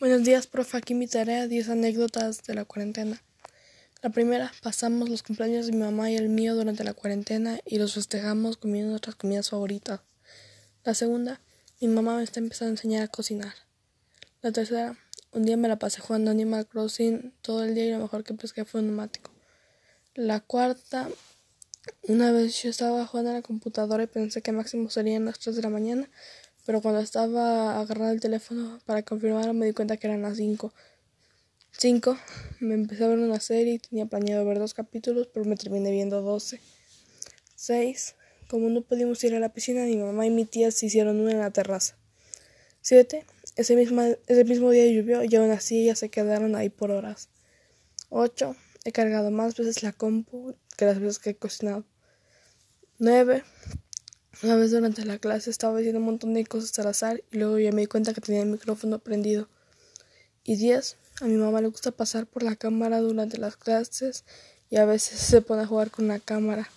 Buenos días, profe. Aquí mi tarea, 10 anécdotas de la cuarentena. La primera, pasamos los cumpleaños de mi mamá y el mío durante la cuarentena y los festejamos comiendo nuestras comidas favoritas. La segunda, mi mamá me está empezando a enseñar a cocinar. La tercera, un día me la pasé jugando Animal Crossing todo el día y lo mejor que pesqué fue un neumático. La cuarta, una vez yo estaba jugando a la computadora y pensé que máximo serían las 3 de la mañana pero cuando estaba agarrando el teléfono para confirmarlo me di cuenta que eran las 5. 5. Me empecé a ver una serie y tenía planeado ver dos capítulos, pero me terminé viendo 12. 6. Como no pudimos ir a la piscina, mi mamá y mi tía se hicieron una en la terraza. 7. Ese mismo, ese mismo día llovió y aún así ellas se quedaron ahí por horas. 8. He cargado más veces la compu que las veces que he cocinado. 9. Una vez durante la clase estaba diciendo un montón de cosas al azar y luego ya me di cuenta que tenía el micrófono prendido. Y 10. A mi mamá le gusta pasar por la cámara durante las clases y a veces se pone a jugar con la cámara.